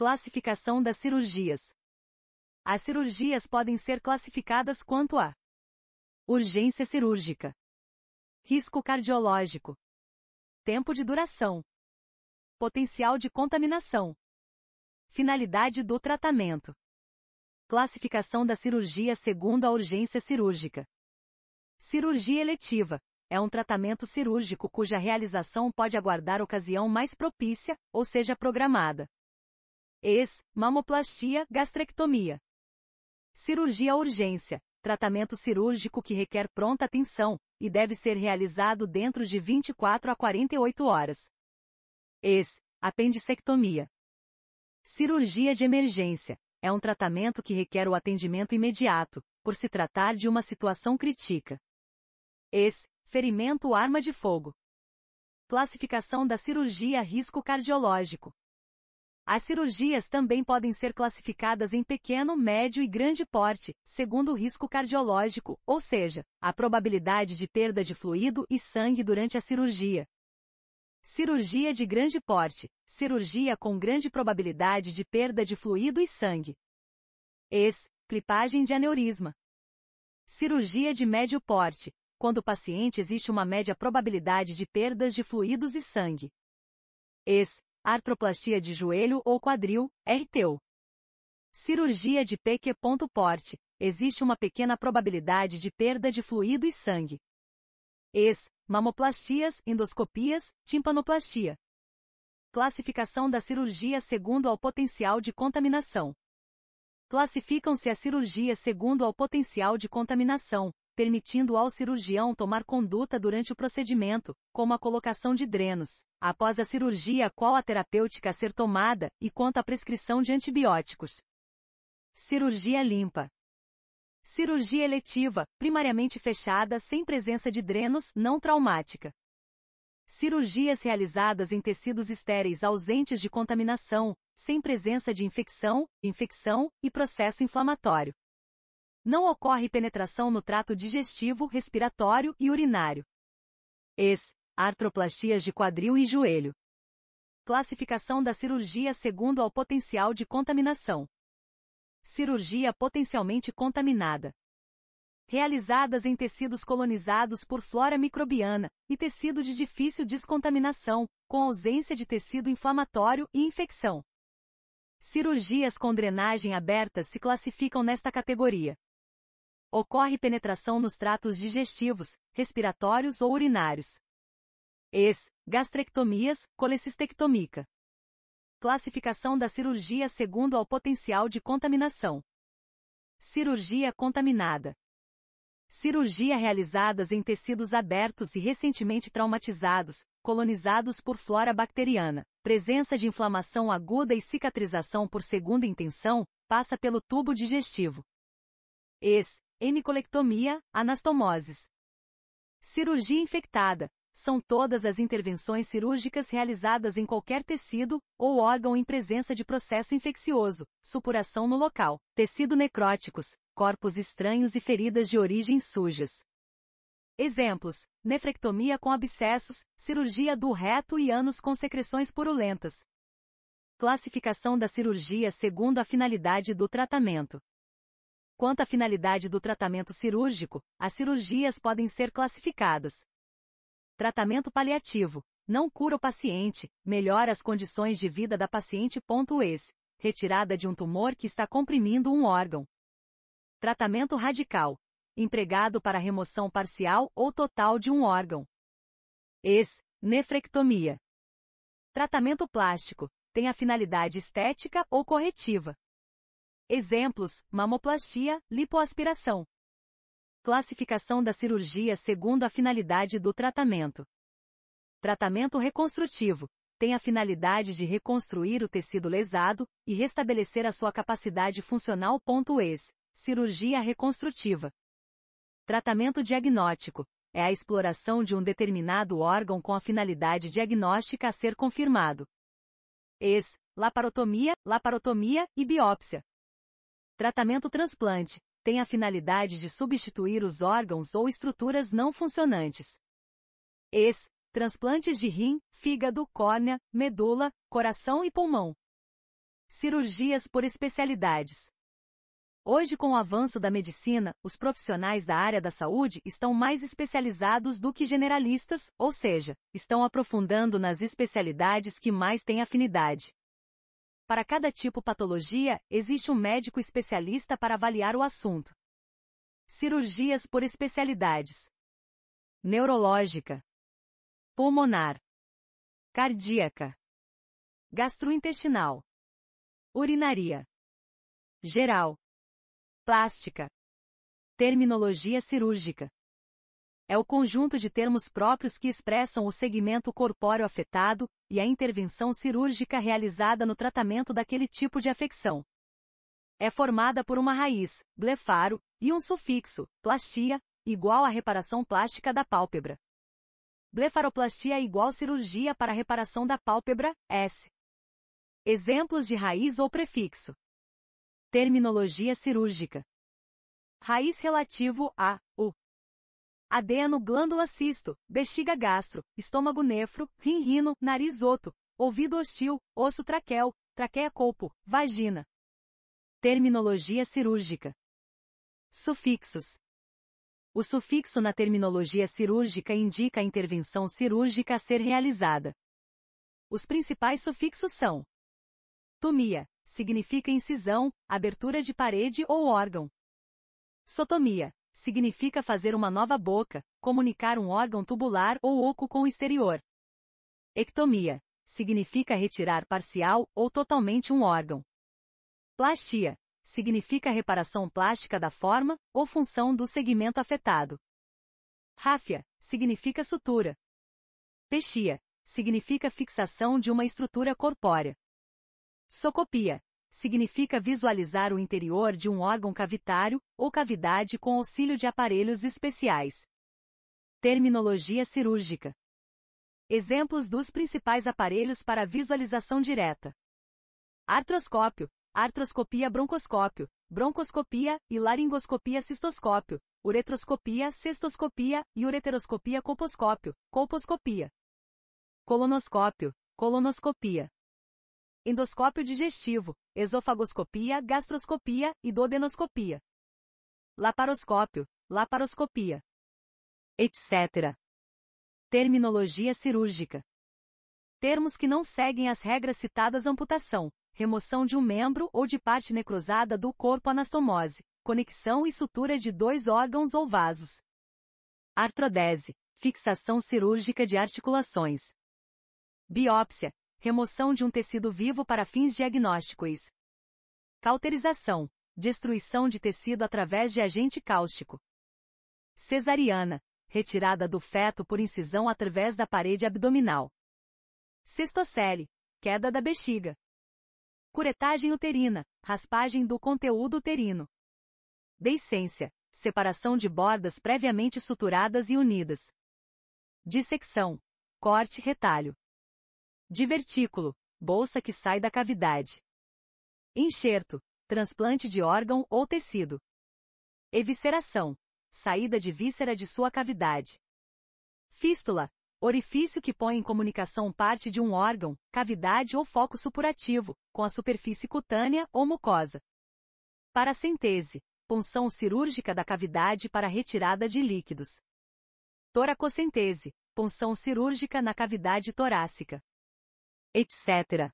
Classificação das cirurgias. As cirurgias podem ser classificadas quanto a urgência cirúrgica, risco cardiológico, tempo de duração, potencial de contaminação, finalidade do tratamento. Classificação da cirurgia segundo a urgência cirúrgica. Cirurgia eletiva é um tratamento cirúrgico cuja realização pode aguardar ocasião mais propícia, ou seja programada. Ex, mamoplastia, gastrectomia. Cirurgia urgência, tratamento cirúrgico que requer pronta atenção e deve ser realizado dentro de 24 a 48 horas. Ex, apendicectomia. Cirurgia de emergência é um tratamento que requer o atendimento imediato, por se tratar de uma situação crítica. Ex, ferimento arma de fogo. Classificação da cirurgia risco cardiológico. As cirurgias também podem ser classificadas em pequeno, médio e grande porte, segundo o risco cardiológico, ou seja, a probabilidade de perda de fluido e sangue durante a cirurgia. Cirurgia de grande porte, cirurgia com grande probabilidade de perda de fluido e sangue. Ex, clipagem de aneurisma. Cirurgia de médio porte, quando o paciente existe uma média probabilidade de perdas de fluidos e sangue. Ex, artroplastia de joelho ou quadril, RTU. Cirurgia de ponto porte, existe uma pequena probabilidade de perda de fluido e sangue. Ex, mamoplastias, endoscopias, timpanoplastia. Classificação da cirurgia segundo ao potencial de contaminação. Classificam-se as cirurgias segundo ao potencial de contaminação, permitindo ao cirurgião tomar conduta durante o procedimento, como a colocação de drenos, após a cirurgia qual a terapêutica a ser tomada, e quanto à prescrição de antibióticos. Cirurgia limpa. Cirurgia eletiva, primariamente fechada sem presença de drenos, não traumática. Cirurgias realizadas em tecidos estéreis ausentes de contaminação, sem presença de infecção, infecção e processo inflamatório. Não ocorre penetração no trato digestivo, respiratório e urinário. Ex. Artroplastias de quadril e joelho. Classificação da cirurgia segundo ao potencial de contaminação. Cirurgia potencialmente contaminada. Realizadas em tecidos colonizados por flora microbiana e tecido de difícil descontaminação, com ausência de tecido inflamatório e infecção. Cirurgias com drenagem aberta se classificam nesta categoria. Ocorre penetração nos tratos digestivos, respiratórios ou urinários. Ex, gastrectomias, colecistectomia. Classificação da cirurgia segundo ao potencial de contaminação. Cirurgia contaminada. Cirurgia realizadas em tecidos abertos e recentemente traumatizados, colonizados por flora bacteriana. Presença de inflamação aguda e cicatrização por segunda intenção, passa pelo tubo digestivo. Ex, hemicolectomia, anastomoses. Cirurgia infectada. São todas as intervenções cirúrgicas realizadas em qualquer tecido ou órgão em presença de processo infeccioso, supuração no local, tecido necróticos, corpos estranhos e feridas de origem sujas. Exemplos: nefrectomia com abscessos, cirurgia do reto e ânus com secreções purulentas. Classificação da cirurgia segundo a finalidade do tratamento. Quanto à finalidade do tratamento cirúrgico, as cirurgias podem ser classificadas. Tratamento paliativo. Não cura o paciente, melhora as condições de vida da paciente. Ex. Retirada de um tumor que está comprimindo um órgão. Tratamento radical. Empregado para remoção parcial ou total de um órgão. Ex. Nefrectomia. Tratamento plástico. Tem a finalidade estética ou corretiva. Exemplos: mamoplastia, lipoaspiração. Classificação da cirurgia segundo a finalidade do tratamento. Tratamento reconstrutivo. Tem a finalidade de reconstruir o tecido lesado e restabelecer a sua capacidade funcional. Ex. Cirurgia reconstrutiva. Tratamento diagnóstico. É a exploração de um determinado órgão com a finalidade diagnóstica a ser confirmado. Ex. Laparotomia, laparotomia e biópsia. Tratamento transplante tem a finalidade de substituir os órgãos ou estruturas não funcionantes. Ex, transplantes de rim, fígado, córnea, medula, coração e pulmão. Cirurgias por especialidades. Hoje, com o avanço da medicina, os profissionais da área da saúde estão mais especializados do que generalistas, ou seja, estão aprofundando nas especialidades que mais têm afinidade. Para cada tipo patologia, existe um médico especialista para avaliar o assunto. Cirurgias por especialidades: neurológica, pulmonar, cardíaca, gastrointestinal, urinaria, geral, plástica, terminologia cirúrgica. É o conjunto de termos próprios que expressam o segmento corpóreo afetado e a intervenção cirúrgica realizada no tratamento daquele tipo de afecção. É formada por uma raiz, blefaro, e um sufixo, plastia, igual à reparação plástica da pálpebra. Blefaroplastia é igual cirurgia para reparação da pálpebra, S. Exemplos de raiz ou prefixo. Terminologia cirúrgica. Raiz relativo a. Adeno, glândula cisto, bexiga gastro, estômago nefro, rim rino, nariz oto, ouvido hostil, osso traqueu, traqueia colpo, vagina. Terminologia cirúrgica. Sufixos. O sufixo na terminologia cirúrgica indica a intervenção cirúrgica a ser realizada. Os principais sufixos são Tomia, significa incisão, abertura de parede ou órgão. Sotomia, significa fazer uma nova boca, comunicar um órgão tubular ou oco com o exterior. Ectomia, significa retirar parcial ou totalmente um órgão. Plastia, significa reparação plástica da forma ou função do segmento afetado. Ráfia significa sutura. Pexia significa fixação de uma estrutura corpórea. Socopia significa visualizar o interior de um órgão cavitário ou cavidade com auxílio de aparelhos especiais. Terminologia cirúrgica. Exemplos dos principais aparelhos para visualização direta: artroscópio, artroscopia broncoscópio, broncoscopia e laringoscopia cistoscópio, uretroscopia cestoscopia e ureteroscopia colposcópio, colposcopia. Colonoscópio, colonoscopia. Endoscópio digestivo, esofagoscopia, gastroscopia e dodenoscopia. Laparoscópio, laparoscopia. Etc. Terminologia cirúrgica. Termos que não seguem as regras citadas amputação, remoção de um membro ou de parte necrosada do corpo anastomose, conexão e sutura de dois órgãos ou vasos. Artrodese, fixação cirúrgica de articulações. Biópsia, remoção de um tecido vivo para fins diagnósticos. Cauterização, destruição de tecido através de agente cáustico. Cesariana, retirada do feto por incisão através da parede abdominal. Cistocele, queda da bexiga. Curetagem uterina, raspagem do conteúdo uterino. Deiscência, separação de bordas previamente suturadas e unidas. Dissecção, corte retalho. Divertículo, bolsa que sai da cavidade. Enxerto, transplante de órgão ou tecido. Evisceração, saída de víscera de sua cavidade. Fístula, Orifício que põe em comunicação parte de um órgão, cavidade ou foco supurativo, com a superfície cutânea ou mucosa. Paracentese, punção cirúrgica da cavidade para retirada de líquidos. Toracocentese, punção cirúrgica na cavidade torácica. Etc.